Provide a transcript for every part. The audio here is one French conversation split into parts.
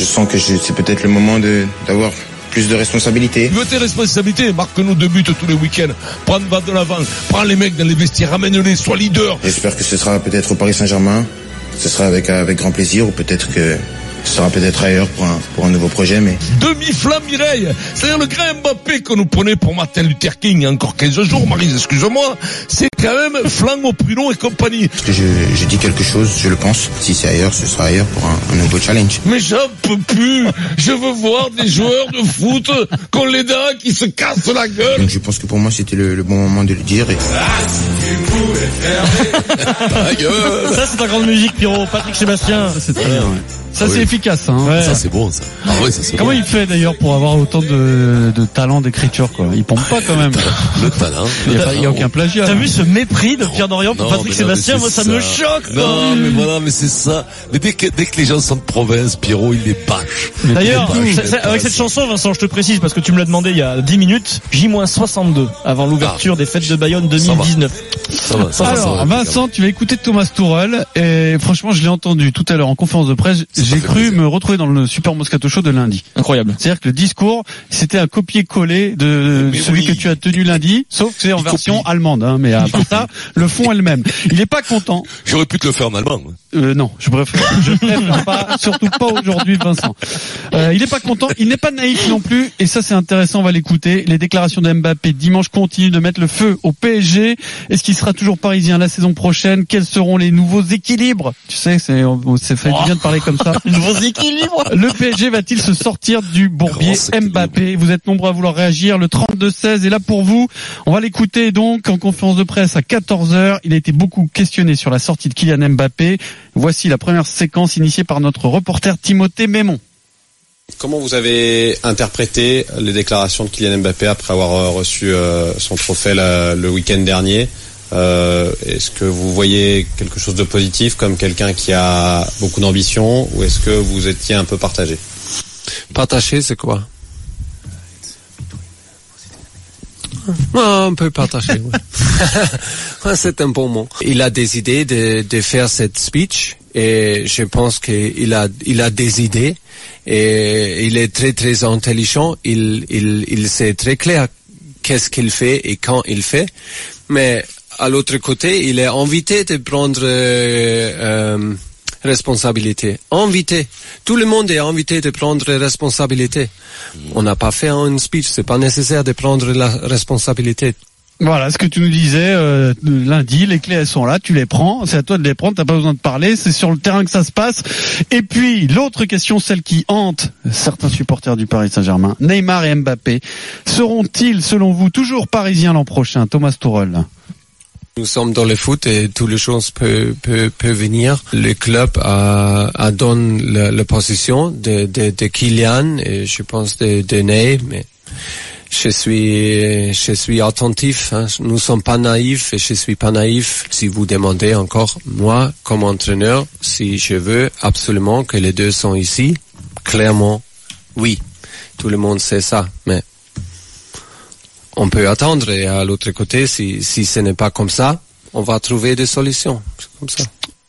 je sens que c'est peut-être le moment d'avoir plus de responsabilités. Veux tes responsabilités, marque-nous deux buts tous les week-ends. Prends le bas de l'avant, prends les mecs dans les vestiaires, ramène-les, sois leader. J'espère que ce sera peut-être au Paris Saint-Germain. Ce sera avec, avec grand plaisir ou peut-être que sera peut-être ailleurs pour un, pour un nouveau projet, mais... Demi-flamme Mireille C'est-à-dire le grand Mbappé que nous prenait pour Martin Luther King il y a encore 15 jours, Marie, excuse-moi, c'est quand même flanc au prud'homme et compagnie. Parce que je, je, dis quelque chose, je le pense. Si c'est ailleurs, ce sera ailleurs pour un, nouveau challenge. Mais j'en peux plus Je veux voir des joueurs de foot qu'on les dents qui se cassent la gueule Donc je pense que pour moi, c'était le, bon moment de le dire. Et... Ah, ça, c'est ta grande musique, Pierrot. Patrick Sébastien. Ça, c'est très bien, ouais. Ça c'est efficace. Hein. Ça c'est bon ça. Ah ouais, ça Comment il fait d'ailleurs pour avoir autant de, de talent d'écriture quoi? Il pompe pas quand même. Le talent. Il n'y a, aucun plagiat. T'as vu ce mépris de Pierre Dorian pour Patrick Sébastien? Moi ça, me choque. Non mais voilà, mais c'est ça. Mais dès que dès que les gens sont de province, Pierrot il les bâche. D'ailleurs, avec cette chanson, Vincent, je te précise parce que tu me l'as demandé il y a 10 minutes, J-62 avant l'ouverture ah. des fêtes de Bayonne 2019. Ça va. Ça va. Alors Vincent, tu vas écouter Thomas Tourel et franchement je l'ai entendu tout à l'heure en conférence de presse j'ai cru me retrouver dans le Super Moscato Show de lundi. Incroyable. C'est-à-dire que le discours, c'était un copier-coller de celui que tu as tenu lundi, sauf que c'est en version allemande. Hein, mais à part ça, le fond elle-même. Il n'est pas content. J'aurais pu te le faire en allemand. Euh, non, je préfère, je préfère pas, surtout pas aujourd'hui, Vincent. Euh, il n'est pas content, il n'est pas naïf non plus, et ça c'est intéressant, on va l'écouter. Les déclarations d'Mbappé dimanche continuent de mettre le feu au PSG. Est-ce qu'il sera toujours parisien la saison prochaine? Quels seront les nouveaux équilibres? Tu sais, c'est, c'est fait bien de parler comme ça. nouveaux équilibres. Le PSG va-t-il se sortir du bourbier Mbappé? Vous êtes nombreux à vouloir réagir. Le 32-16 est là pour vous. On va l'écouter donc en conférence de presse à 14h. Il a été beaucoup questionné sur la sortie de Kylian Mbappé. Voici la première séquence initiée par notre reporter Timothée Mémon. Comment vous avez interprété les déclarations de Kylian Mbappé après avoir euh, reçu euh, son trophée le week-end dernier? Euh, Est-ce que vous voyez quelque chose de positif comme quelqu'un qui a beaucoup d'ambition ou est-ce que vous étiez un peu partagé? Partagé, c'est quoi? Un peu partagé. c'est un bon mot. Il a des idées de, de faire cette speech et je pense qu'il a, il a des idées et il est très très intelligent. Il, il, il sait très clair qu'est-ce qu'il fait et quand il fait. Mais à l'autre côté, il est invité de prendre euh, euh, responsabilité. Invité. Tout le monde est invité de prendre responsabilité. On n'a pas fait un speech, c'est pas nécessaire de prendre la responsabilité. Voilà ce que tu nous disais euh, lundi, les clés sont là, tu les prends, c'est à toi de les prendre, t'as pas besoin de parler, c'est sur le terrain que ça se passe. Et puis l'autre question, celle qui hante certains supporters du Paris Saint-Germain, Neymar et Mbappé, seront-ils selon vous toujours parisiens l'an prochain, Thomas Tourelle nous sommes dans le foot et toutes les choses peuvent, peuvent venir. Le club a, donné la, position de, de, de Kylian et je pense de, de Ney, mais je suis, je suis attentif. Hein. Nous sommes pas naïfs et je suis pas naïf. Si vous demandez encore, moi, comme entraîneur, si je veux absolument que les deux sont ici, clairement, oui. Tout le monde sait ça, mais on peut attendre et à l'autre côté, si, si ce n'est pas comme ça, on va trouver des solutions. Comme ça.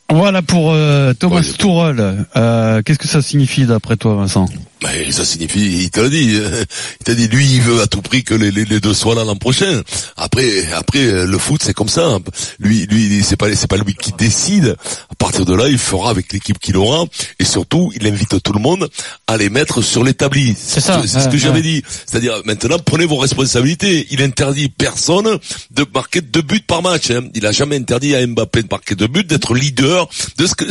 Voilà pour euh, Thomas Tourol. Euh, Qu'est-ce que ça signifie d'après toi, Vincent? Mais ça signifie, il t'a dit, il t'a dit, lui, il veut à tout prix que les, les, deux soient là l'an prochain. Après, après, le foot, c'est comme ça. Lui, lui, c'est pas, c'est pas lui qui décide. À partir de là, il fera avec l'équipe qu'il aura, et surtout, il invite tout le monde à les mettre sur l'établi. C'est ça. C'est ce que j'avais dit. C'est-à-dire, maintenant, prenez vos responsabilités. Il interdit personne de marquer deux buts par match. Hein. Il a jamais interdit à Mbappé de marquer deux buts, d'être leader. De ce que,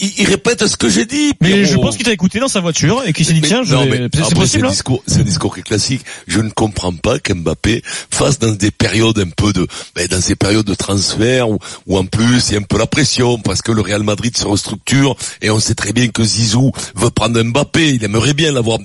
il, répète ce que j'ai dit. Mais je pense qu'il t'a écouté dans sa voiture et qu'il s'est c'est possible. C'est un discours, c'est un discours qui est classique. Je ne comprends pas qu'Mbappé fasse dans des périodes un peu de, ben, dans ces périodes de transfert où, où en plus il y a un peu la pression parce que le Real Madrid se restructure et on sait très bien que Zizou veut prendre Mbappé. Il aimerait bien l'avoir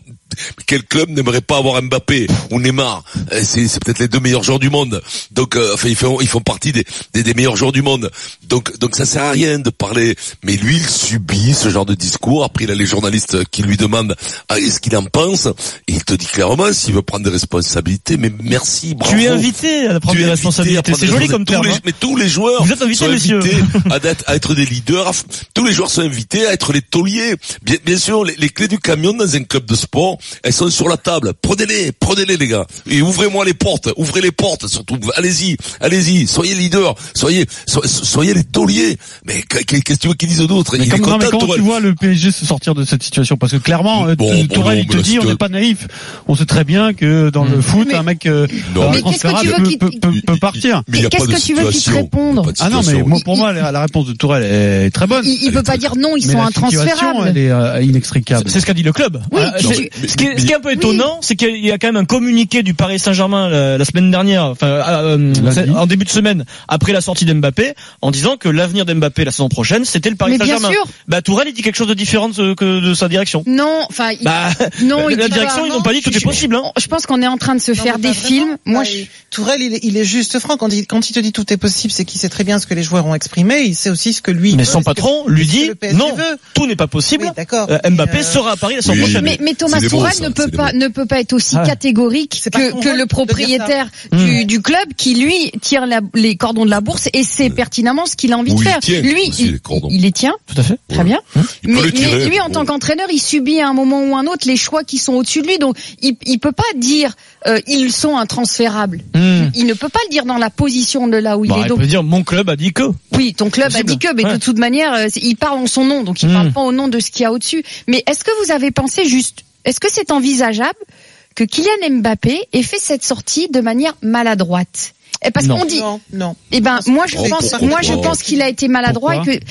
quel club n'aimerait pas avoir Mbappé ou Neymar? Euh, C'est, c'est peut-être les deux meilleurs joueurs du monde. Donc, euh, enfin, ils font, ils font partie des, des, des, meilleurs joueurs du monde. Donc, donc ça sert à rien de parler. Mais lui, il subit ce genre de discours. Après, il a les journalistes qui lui demandent à ce qu'il en pense? Et il te dit clairement s'il veut prendre des responsabilités. Mais merci, bravo. Tu es invité à prendre Tu des responsabilités. C'est joli comme terme. les- hein. Mais tous les joueurs Vous êtes invité, sont invités à, être des leaders. Tous les joueurs sont invités à être les tauliers. Bien, bien sûr, les, les clés du camion dans un club de sport, elles sont sur la table. Prenez-les, prenez-les les gars. Et ouvrez-moi les portes, ouvrez les portes surtout. Allez-y, allez-y, soyez leaders, soyez, so- soyez les tauliers. Mais qu'est- qu'est-ce que tu veux qu'ils disent d'autres Mais Il comme, est non, mais content, comment tu vois le PSG se sortir de cette situation? Parce que clairement, euh, Bon, bon, Tourelle, non, il te dit, on n'est pas naïf. On sait très bien que dans le foot, Mais- un mec euh, transférable veux peut, partir. Mais il y a Qu'est-ce que tu veux qu'il te réponde Ah non, mais pour moi, la, la réponse de Tourelle est très bonne. Il, peut pas dire non, ils sont intransférables. elle est euh, inextricable. C'est ce qu'a dit le club. Euh, tu- ce, qui est, ce qui est un peu étonnant, c'est qu'il y a quand même un communiqué du Paris Saint-Germain la, semaine dernière, enfin euh, en début de semaine, après la sortie d'Mbappé, en disant que l'avenir d'Mbappé la saison prochaine, c'était le Paris Mais bien Saint-Germain. sûr. Bah Tourelle, il dit quelque chose de différent de, que de sa direction. Non, enfin, Bah, non, il la direction, pas. ils n'ont pas dit tout est possible. Hein. Je pense qu'on est en train de se Non, faire des films. Moi, Bah, je... Tourelle, il est, il est juste franc quand il, quand il te dit tout est possible, c'est qu'il sait très bien ce que les joueurs ont exprimé. Il sait aussi ce que lui. Mais veut, son que- patron lui dit non, veut. tout n'est pas possible. Oui, d'accord. Euh, Mbappé euh, sera à Paris la oui, prochaine. Mais, mais Thomas Tourelle ne peut pas ne peut pas être aussi Ah. catégorique que, le propriétaire ça. du, du club qui lui tire la- les cordons de la bourse et sait pertinemment ce qu'il a envie de faire. Lui, il, les tient Tout à fait. très bien. Mais, lui, en tant qu'entraîneur, il subit à un moment ou un autre les choix qui sont au-dessus de lui. Donc, il, il peut pas dire euh, ils sont intransférables. Hmm. Il ne peut pas le dire dans la position de là où il Bah, est. il Donc, peut dire mon club a dit que. oui, ton club Possible. a dit que, mais Ouais. de toute manière, euh, il parle en son nom, donc il Hmm. parle pas au nom de ce qu'il y a au-dessus. Mais est-ce que vous avez pensé juste, est-ce que c'est envisageable que Kylian Mbappé ait fait cette sortie de manière maladroite? Et Parce Non. qu'on dit, Non, non. eh ben, moi je pense, moi je pense qu'il a été maladroit Pourquoi et que,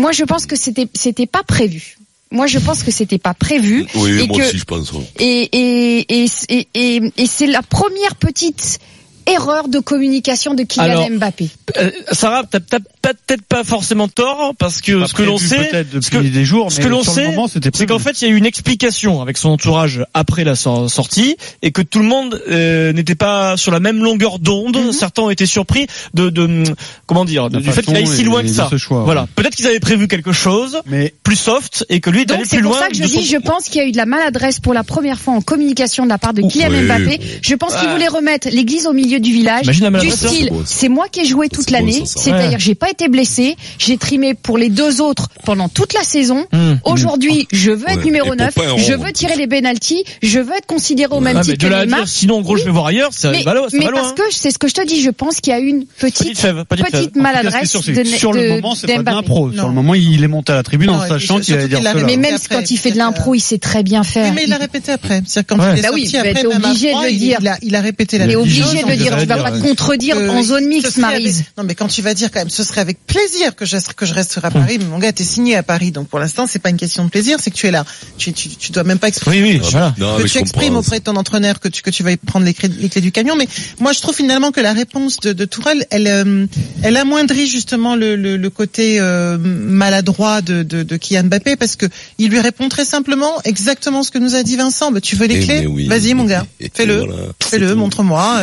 moi je pense que c'était, c'était pas prévu. Moi je pense que c'était pas prévu Oui, et moi que aussi, je pense. et et et, et, et c'est la première petite erreur de communication de Kylian Alors, Mbappé. Euh, Sarah, t'as peut-être pas forcément tort parce que ce que l'on sait, ce depuis que- des jours, ce que l'on sait, c'est qu'en fait il y a eu une explication avec son entourage après la sor- sortie et que tout le monde euh, n'était pas sur la même longueur d'onde. Mhm. Certains ont été surpris de, de hum, comment dire, du fait qu'il aille si loin que ça. ce choix, voilà, ouais. peut-être qu'ils avaient prévu quelque chose Mais plus soft et que lui est allé c'est plus pour loin. ça que je dis, son- je pense qu'il y a eu de la maladresse pour la première fois en communication de la part de Kylian Mbappé. Je pense qu'il voulait remettre l'église au milieu du village. Du ça, style, c'est moi qui ai joué toute l'année. C'est-à-dire, Ouais. j'ai pas été blessé. J'ai trimé pour les deux autres pendant toute la saison. Hum. Aujourd'hui, je veux être Ouais. numéro Et 9. pour pas un Je veux tirer les penalties. Je veux être considéré au même Ah, mais titre que Neymar. sinon en gros je vais voir ailleurs, ça Mais, va loin. ça mais parce hein. que c'est ce que je te dis, je pense qu'il y a une petite, Petite maladresse sur le moment, c'est pas de l'impro. Sur le moment, il est monté à la tribune en sachant qu'il allait dire cela. Mais même quand il fait de l'impro, il sait très bien faire. Mais il l'a répété après. C'est-à-dire quand il est Bah sorti après, obligé de le il- dire. Il a, il a répété la Il est obligé de le dire. Tu vas pas te contredire que en zone mixte, avec- Maryse. Non, mais quand tu vas dire quand même, ce serait avec plaisir que je, que je resterai à Paris. Mais mon gars, t'es signé à Paris, donc pour l'instant, c'est pas une question de plaisir, c'est que tu es là. Tu, tu, tu dois même pas exprimer. Oui, oui, voilà. Non, que tu exprimes auprès de ton entraîneur que tu que tu vas y prendre les clés, les clés du camion. Mais moi, je trouve finalement que la réponse de, de Tourelle, elle euh, elle amoindrit justement le, le, le côté euh, maladroit de, de, de Kylian Mbappé parce que il lui répond très simplement exactement ce que nous a dit Vincent. Bah, tu veux les Eh, clés oui. Vas-y, mon gars, fais-le, voilà, fais-le, montre-moi.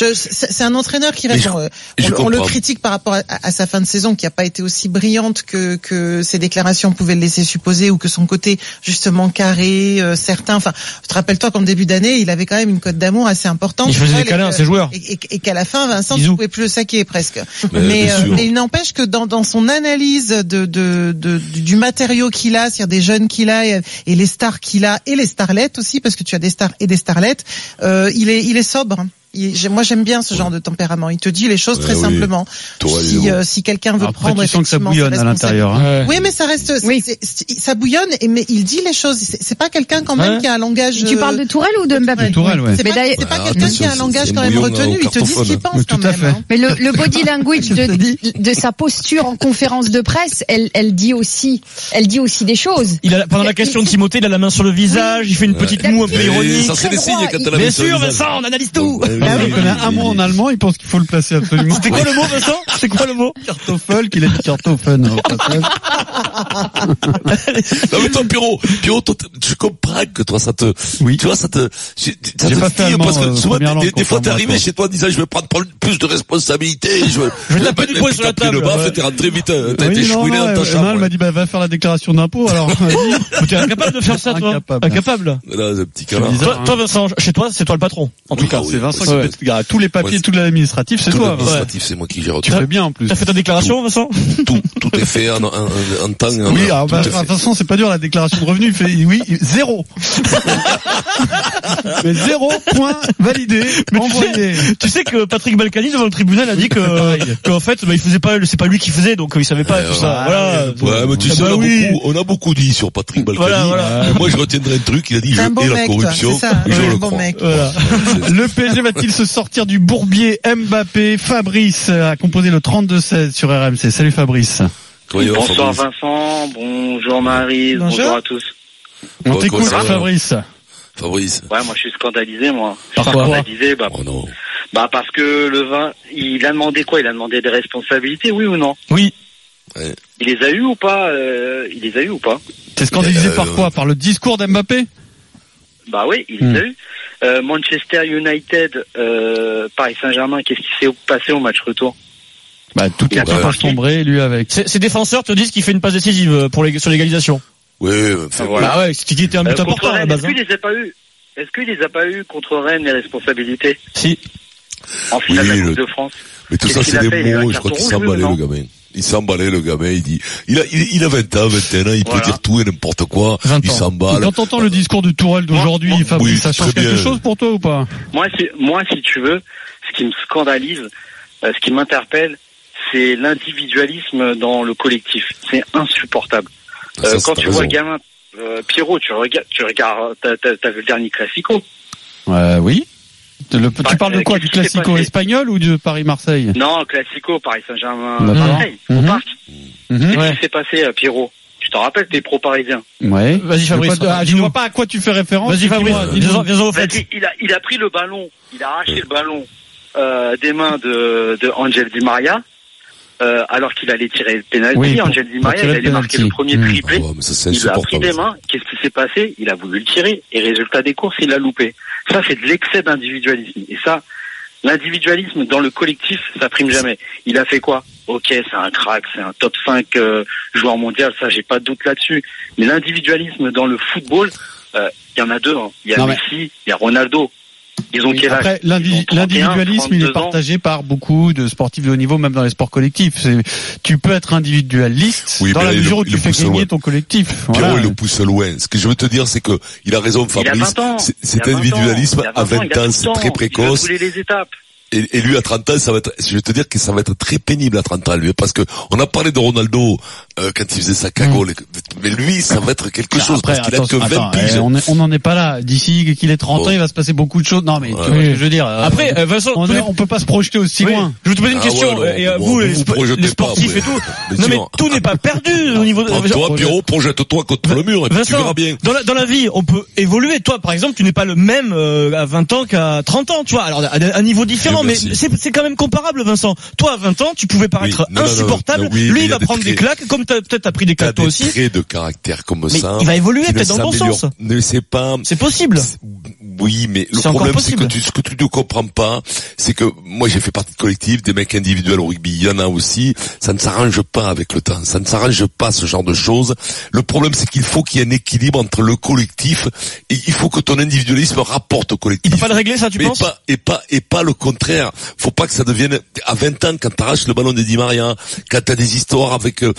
Euh, C'est tout. je- C'est c'est un entraîneur qui je- euh, je on, on le critique par rapport à, à sa fin de saison qui a pas été aussi brillante que, que ses déclarations pouvaient le laisser supposer ou que son côté justement carré, euh, certain. Enfin, je te rappelle-toi qu'en début d'année, il avait quand même une cote d'amour assez importante. Il faisait des Et câlins à ses joueurs. Et, et- et qu'à la fin, Vincent, tu pouvais plus le saquer presque. Mais, euh, mais il n'empêche que dans, dans son analyse de, de, de- du matériau qu'il a, c'est-à-dire des jeunes qu'il a et, et les stars qu'il a et les starlettes aussi, parce que tu as des stars et des starlettes, euh, il est il est sobre. Il- moi j'aime bien ce genre de tempérament. Il te dit les choses Ouais, très oui. simplement. Tourelle, Si, euh, si quelqu'un veut Après, prendre tu sens que ça bouillonne à l'intérieur. hein. Oui, mais ça reste, Oui. ça bouillonne, et mais il dit les choses. C'est pas quelqu'un quand même Ouais. qui a un langage. Tu parles de Tourelle ou de Mbappé Tourelle, ouais. C'est pas, Ouais, quelqu'un qui a un langage quand même retenu. Il te dit ce qu'il pense quand tout à même. fait. hein. Mais le, le body language de, de sa posture en conférence de presse, elle, elle dit aussi, elle dit aussi des choses. Il a, pendant la question de Timothée, il a la main sur le visage, il fait une petite moue un peu ironique. Ça, c'est Très signes quand Bien sûr. Vincent, on analyse tout. Ouais, il connaît un mot en allemand, il pense qu'il faut le placer absolument. C'était quoi le mot, Vincent? C'était quoi le mot? Kartoffel, qu'il a dit Kartoffen. Non mais toi Pierrot, Pierrot, toi, je comprends que toi ça te, Oui. tu vois ça te, ça te pas fait parce que euh, souvent des, langue, des fois t'es arrivé chez toi en disant je vais prendre plus de responsabilités, je veux, Je vais taper du poing sur la table, le baf, t'es rentré vite, euh, t'as Oui, été chouiné dans ta chambre. elle m'a dit, bah, va faire la déclaration d'impôt, alors. T'es incapable de faire ça, toi Incapable. Incapable Là, ce petit toi, hein. Vincent, chez toi, c'est toi le patron. En tout Oui, cas, ah oui. C'est Vincent Ouais. tous les papiers, Ouais, tout l'administratif, c'est toi. l'administratif, c'est moi qui gère Tu fais bien en plus. T'as fait ta déclaration, Vincent Tout, tout est fait en, en, en, en temps. en- Oui, alors, bah, de fait. toute façon, c'est pas dur, la déclaration de revenus, il fait, oui, zéro. Mais zéro point validé, envoyé. Tu sais que Patrick Balkany devant le tribunal a dit que qu'en fait bah, il faisait pas c'est pas lui qui faisait donc il savait pas tout ça. ouais. Voilà. Ouais, mais tu sais, on, a oui. beaucoup, on a beaucoup dit sur Patrick Balkany. Voilà, voilà. Mais moi, je retiendrai un truc, il a dit, je hais la corruption, je le un bon crois. mec. Voilà. Le PSG va-t-il se sortir du bourbier Mbappé Fabrice a composé le 32-16 sur RMC. Salut Fabrice. Il Bonsoir Fabrice Vincent, bonjour Marie, Bonjour. bonjour à tous. On t'écoute Fabrice. Fabrice. Ouais, moi je suis scandalisé moi. Je Par suis quoi scandalisé bah, Oh non. bah parce que le vin, il a demandé quoi? Il a demandé des responsabilités, oui ou non? Oui. Il les a eu ou pas euh, Il les a eu ou pas? T'es scandalisé Euh, par quoi? Par le discours d'Mbappé? Bah oui, il les Hmm. a eu. Euh, Manchester United, euh, Paris Saint-Germain, qu'est-ce qui s'est passé au match retour Bah tout Il a est pas lui avec. Ces ces défenseurs te disent qu'il fait une passe décisive euh, pour les, sur l'égalisation. Oui, enfin, Voilà. Bah ouais, c'était qui était un but Euh, important à la base. est-ce hein. qu'il les a pas eu Est-ce qu'il les a pas eu contre Rennes les responsabilités Si. en finale Oui, de la le- Coupe de France Mais tout ça, c'est des mots, je crois qu'il ou le gamin. Il s'emballait, le gamin, il dit, il a, il, il a 20 ans, 21 ans, il peut dire tout et n'importe quoi, 20 il s'emballe. Quand t'entends le discours de Tourelle d'aujourd'hui, oui, ça change quelque chose pour toi ou pas? Moi, si, moi, si tu veux, ce qui me scandalise, euh, ce qui m'interpelle, c'est l'individualisme dans le collectif. C'est insupportable. Ça, Euh, quand tu vois le gamin, euh, Pierrot, tu regardes, tu regardes, t'as, t'as- t'as vu le dernier classico? Euh, Oui. Le- Bah, tu parles de euh, quoi Du classico espagnol ou de Paris-Marseille? Non, classico, Paris Saint-Germain, D'accord. Marseille, au Mhm. parc. Mhm. Qu'est-ce Ouais. qui s'est passé, euh, Pierrot? Tu te rappelles, t'es pro-parisien. Ouais. Vas-y Fabrice. Je je vois pas à quoi tu fais référence. Vas-y Fabrice. Vas-y, il a, il a pris le ballon, il a arraché le ballon euh, des mains de, de Angel Di Maria, euh, alors qu'il allait tirer le penalty. Oui, Angel Di Maria, il le allait marquer le premier Hmm. triplé. Ça, c'est Il l'a pris des mains. Qu'est-ce qui s'est passé? Il a voulu le tirer. Et résultat des courses, il l'a loupé. Ça, c'est de l'excès d'individualisme. Et ça, l'individualisme dans le collectif, ça prime jamais. Il a fait quoi? Ok, c'est un crack, c'est un top 5 euh, joueur mondial, ça, j'ai pas de doute là-dessus. Mais l'individualisme dans le football, euh, il y en a deux. hein. Il y a Non, Messi, il y a Ronaldo. Ils ont Oui, quel âge Après, Ils l'indi- ont 31, l'individualisme, il est 32 ans. partagé par beaucoup de sportifs de haut niveau, même dans les sports collectifs. Tu peux être individualiste Oui, dans mais la mesure où tu fais gagner loin. ton collectif. Pierrot, Voilà. il le pousse loin. Ce que je veux te dire, c'est que il a raison, Fabrice. 20 ans. C'est- Il Cet a 20 ans. individualisme à 20 ans, 20 il a ans, tout c'est très. Il précoce. les étapes. Et, et lui à 30 ans, ça va être, je vais te dire que ça va être très pénible à 30 ans lui, parce que on a parlé de Ronaldo euh, quand il faisait sa cagole, mais lui, ça va être quelque chose Après, parce qu'il a que attention, 20 attends, piges. eh, on n'en est pas là. D'ici qu'il ait 30 Bon. ans, il va se passer beaucoup de choses. Non, mais tu Ouais. vois ce que je veux dire. euh, Après euh, Vincent, on, on peut pas se projeter aussi Oui. loin. Je vais te poser une Ah question. ouais, non, et bon, vous, vous les, vous pas, sportifs ouais. et tout. Non mais tout n'est pas perdu au niveau de. Toi, toi, Pierrot, projette-toi contre le mur et puis tu verras bien. dans la, dans la vie, on peut évoluer. Toi, par exemple, tu n'es pas le même euh, à 20 ans qu'à 30 ans, tu vois. Alors, à un niveau différent, Oui, mais c'est c'est quand même comparable, Vincent. Toi, à 20 ans, tu pouvais paraître Oui, non, non, non, insupportable. non, oui, Lui, il va des prendre des claques, comme peut-être t'as pris des claques toi des aussi. traits de caractère comme Mais ça. il va évoluer peut-être dans le bon sens. Ne c'est pas. C'est possible. Oui, mais le problème, c'est que tu, ce que tu ne comprends pas, c'est que moi j'ai fait partie de collectif, des mecs individuels au rugby, il y en a aussi. Ça ne s'arrange pas avec le temps. Ça ne s'arrange pas ce genre de choses. Le problème, c'est qu'il faut qu'il y ait un équilibre entre le collectif et il faut que ton individualisme rapporte au Il collectif. peut pas le régler, ça, tu mais penses pas et pas et pas le contraire. Faut pas que ça devienne à 20 ans quand t'arraches le ballon de Di Maria, quand t'as des histoires avec euh,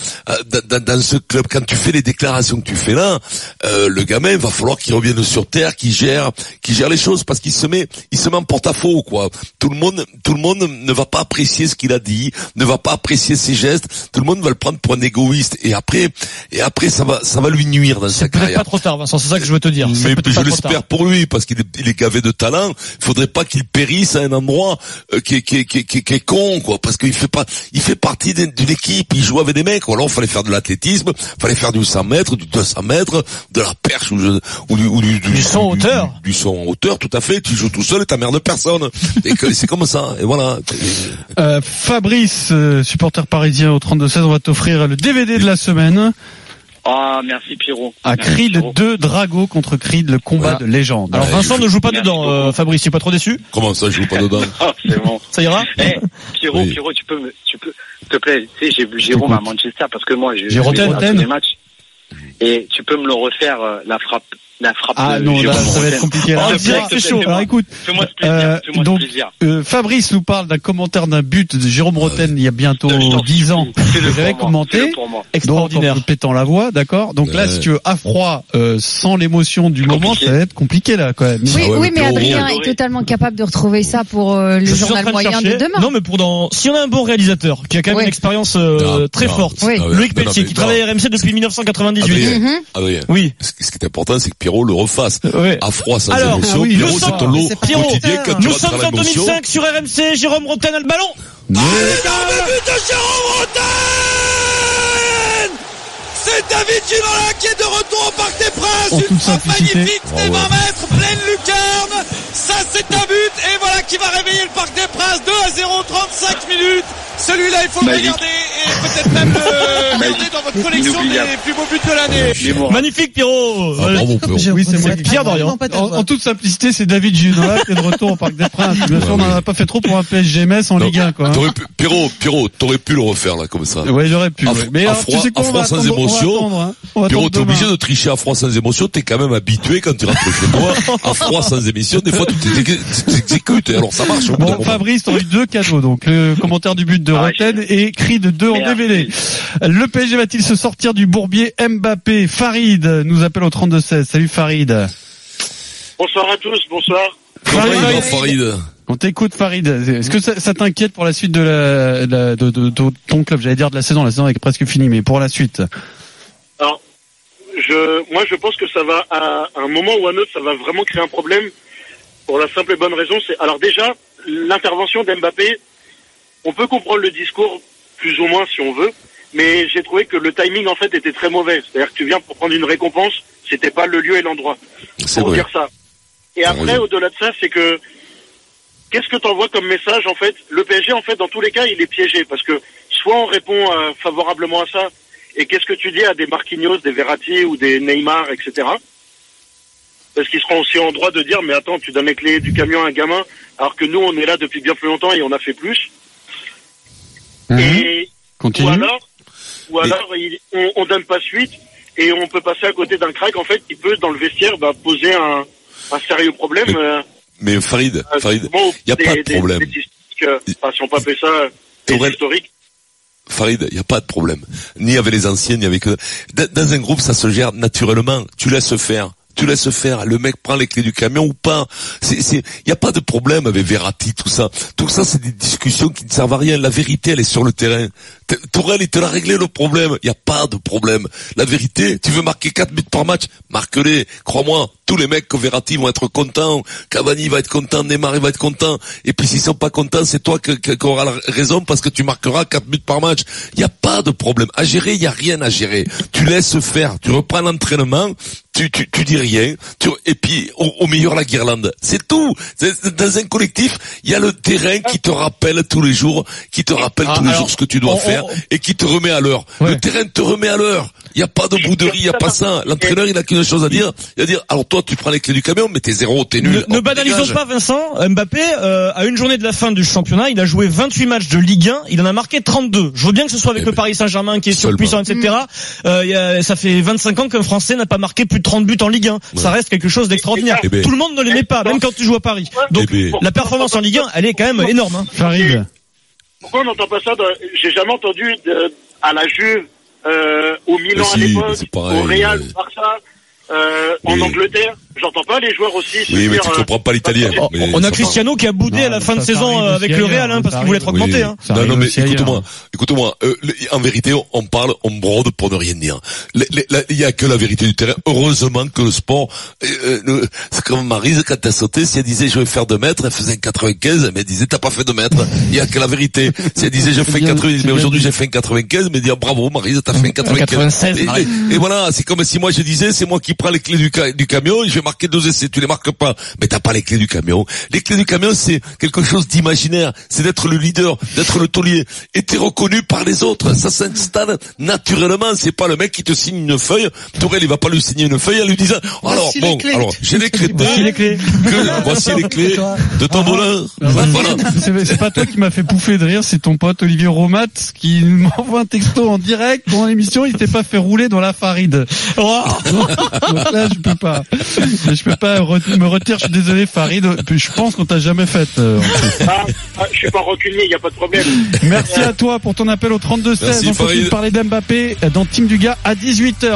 dans ce club, quand tu fais les déclarations que tu fais là, euh, le gamin va falloir qu'il revienne sur terre, qu'il gère, qu'il gère les choses parce qu'il se met il se met en porte-à-faux quoi. Tout le monde tout le monde ne va pas apprécier ce qu'il a dit, ne va pas apprécier ses gestes. Tout le monde va le prendre pour un égoïste et après et après ça va ça va lui nuire dans sa carrière. pas trop tard, Vincent. C'est ça que je veux te dire. Mais je l'espère pour lui parce qu'il est, il est gavé de talent. Il faudrait pas qu'il périsse à un endroit euh, qui, est, qui, est, qui, est, qui, est, qui est con quoi, parce qu'il fait pas, il fait partie d'une équipe. Il joue avec des mecs. Ou alors, il fallait faire de l'athlétisme, fallait faire du 100 mètres, du 200 mètres, de la perche ou, je- ou du, ou du, Du en hauteur. du, du saut en hauteur, tout à fait. Tu joues tout seul et t'emmerdes personne. Et que c'est comme ça. Et voilà. Euh, Fabrice, euh, supporter parisien au 32-16, on va t'offrir le DVD de la semaine. Ah, merci Pierrot. À Merci, Creed Pierrot. 2 Drago contre Creed, le combat Voilà. de légende. Alors Ouais, Vincent je- ne joue pas Merci dedans, euh. Fabrice, tu es pas trop déçu Comment ça, je joue pas dedans Ah, c'est bon. Ça ira Eh, Pierrot, Oui. Pierrot, tu peux, me- tu peux, s'il te plaît, tu sais, j'ai vu Jérôme à Manchester parce que moi, je, Jérôme je tous les matchs. Et tu peux me le refaire, euh, la frappe, la frappe Ah de non, là, ça va être compliqué. Oh, c'est chaud. Alors écoute, Fais-moi ce plaisir, euh, donc, plaisir. euh, Fabrice nous parle d'un commentaire d'un but de Jérôme Roten il y a bientôt Je t'en 10 ans. Moi, commenté. moi. Donc, Extraordinaire. en pétant la voix, d'accord. Donc là, si tu veux, à froid, euh, sans l'émotion du moment, Compliqué. ça va être compliqué là, quand même. Oui, Ah ouais, oui, mais Adrien est totalement capable de retrouver ça pour euh, le Je journal de moyen de chercher. demain. Non, mais pour dans, si on a un bon réalisateur, qui a quand même Oui. une expérience euh, très forte, Oui. Ah. Loïc Pelletier, qui travaille à RMC depuis 1998. Adrien, Mhm. Adrien. Oui. Ce ce qui est important, c'est que Pierrot le refasse. Ouais. À froid, sans Alors, émotion. ah oui, Pierrot, c'est ton lot quotidien quand Nous sommes en l'émotion. 2005 sur RMC, Jérôme Roten a le ballon. C'est David Ginola qui est de retour au Parc des Princes. Une frappe magnifique des Ah ouais. 20 mètres, pleine lucarne. Ça, c'est un but. Et voilà qui va réveiller le Parc des Princes. 2 à 0, 35 minutes. Celui-là, il faut le regarder et peut-être même le dans votre collection des plus beaux buts de l'année. Magnifique Pierrot. Ah, Oui, c'est Pierre. Dorian. En, toute simplicité, c'est David Ginola qui est de retour au Parc des Princes. Bien sûr, on n'en a pas fait trop pour un PSG Metz en Ligue 1, quoi. hein. T'aurais pu, Pierrot, Pierrot, t'aurais pu le refaire, là, comme ça. Ouais, j'aurais pu. À ouais. fro- Mais à froid- tu sais quoi, à on va froid sans émotion. hein. Pierrot, t'es obligé de tricher à froid sans émotion, t'es quand même habitué quand tu rentres chez toi, à froid sans émission, des fois tu t'exé- tu t'exécutes, et alors ça marche au bout d'un Bon. Fabrice, t'auras eu deux cadeaux, donc le commentaire du but de Ah, Roten et cri de deux en. DVD. Le PSG va-t-il se sortir du bourbier Mbappé? Farid nous appelle au 32-16. Salut Farid. Bonsoir à tous, bonsoir. Farid, Farid. Farid. On t'écoute Farid. Est-ce que ça, ça t'inquiète pour la suite de, la, la- de, de- de ton club? J'allais dire de la saison, la saison est presque finie, mais pour la suite. Alors, je, moi, je pense que ça va, à un moment ou à un autre, ça va vraiment créer un problème pour la simple et bonne raison. C'est, alors déjà, l'intervention d'Mbappé, on peut comprendre le discours, plus ou moins, si on veut, mais j'ai trouvé que le timing, en fait, était très mauvais. C'est-à-dire que tu viens pour prendre une récompense, c'était pas le lieu et l'endroit C'est pour vrai. dire ça. Et après, au-delà de ça, c'est que qu'est-ce que t'envoies comme message en fait? Le PSG, en fait, dans tous les cas, il est piégé parce que soit on répond euh, favorablement à ça, et qu'est-ce que tu dis à des Marquinhos, des Verratti ou des Neymar, etc. Parce qu'ils seront aussi en droit de dire, mais attends, tu donnes les clés du camion à un gamin, alors que nous, on est là depuis bien plus longtemps et on a fait plus. Et Continue. ou alors, ou alors il- on, on donne pas suite et on peut passer à côté d'un crack en fait qui peut dans le vestiaire bah, poser un, un sérieux problème. Mais- euh, Mais Farid, euh, Farid, bon, y a des- pas de problème. des euh, enfin, si on peut appeler ça des historiques. Farid, il n'y a pas de problème. Ni avec les anciens, ni avec dans un groupe, ça se gère naturellement. Tu laisses faire. Tu laisses faire. Le mec prend les clés du camion ou pas. Il n'y a pas de problème avec Verratti, tout ça. Tout ça, c'est des discussions qui ne servent à rien. La vérité, elle est sur le terrain. Tourelle, il te l'a réglé le problème. Il n'y a pas de problème. La vérité, tu veux marquer 4 buts par match, marque-les. Crois-moi, tous les mecs que Verratti vont être contents. Cavani va être content, Neymar il va être content. Et puis s'ils sont pas contents, c'est toi qui auras la raison parce que tu marqueras 4 buts par match. Il n'y a pas de problème. À gérer, il n'y a rien à gérer. Tu laisses faire. Tu reprends l'entraînement. Tu, tu, tu dis rien. Tu, et puis, au, au meilleur, la guirlande. C'est tout. Dans un collectif, il y a le terrain qui te rappelle tous les jours, qui te rappelle Ah, tous les alors, jours ce que tu dois on- faire on- et qui te remet à l'heure. Ouais. Le terrain te remet à l'heure. Il n'y a pas de bouderie, il n'y a pas ça. L'entraîneur, il a qu'une chose à dire. Il va dire, alors toi, tu prends les clés du camion, mais t'es zéro, t'es Ne, nul. ne Hop, banalisons dégage. pas Vincent. Mbappé, euh, à une journée de la fin du championnat, il a joué 28 matchs de Ligue 1, il en a marqué 32. Je veux bien que ce soit avec Eh le ben, Paris Saint-Germain qui est surpuissant, etc. Euh, il y a- ça fait 25 ans qu'un Français n'a pas marqué plus de 30 buts en Ligue 1. Ça reste quelque chose d'extraordinaire. Eh ben. Tout le monde ne l'aimait pas, même quand tu joues à Paris. Donc Eh ben. la performance en Ligue 1, elle est quand même énorme. hein. Pourquoi on n'entend pas ça dans- J'ai jamais entendu de- à la Juve, euh, au Milan à l'époque, au Real, au Barça, euh, en. Angleterre. J'entends pas les joueurs aussi. Oui, mais tu euh, comprends pas l'italien. Oh, Mais On a Cristiano qui a boudé Non, à la fin de saison avec le Real hein, parce qu'il voulait être augmenté. Hein. Non, non, mais écoute-moi, écoute-moi. euh, en vérité, on- parle, on brode pour ne rien dire. Il y a que la vérité du terrain. Heureusement que le sport, euh, euh, c'est comme Marise quand elle sautait, si elle disait je vais faire 2 mètres, elle faisait un 95, mais elle disait t'as pas fait 2 mètres. Il y a que la vérité. Si elle disait je fais bien, 90, c'est mais aujourd'hui j'ai fait un 95, mais dire bravo Marise, t'as fait un 95. 96, et, voilà, c'est comme si moi je disais c'est moi qui prends les clés du, ca- du camion, je marqué deux essais, tu les marques pas, mais t'as pas les clés du camion. Les clés du camion, c'est quelque chose d'imaginaire, c'est d'être le leader, d'être le taulier, et t'es reconnu par les autres. Ça s'installe naturellement. C'est pas le mec qui te signe une feuille. Tourelle, il va pas lui signer une feuille en lui disant, alors Voici les bon, clés. alors j'ai les clés de Voici les clés. que- voici les clés de ton voleur. Voilà. C'est pas toi qui m'as fait pouffer de rire, c'est ton pote Olivier Romat qui m'envoie un texto en direct pendant l'émission. Il s'était pas fait rouler dans la faride. Oh Donc là, je peux pas. Je peux pas re- me retirer. Je suis désolé, Farid. Je pense qu'on t'a jamais fait. euh, en fait. Ah, ah, je suis pas rancunier, il y a pas de problème. Merci à toi pour ton appel au 32 16. Merci, On continue de parler d'Mbappé dans Team du gars à 18h.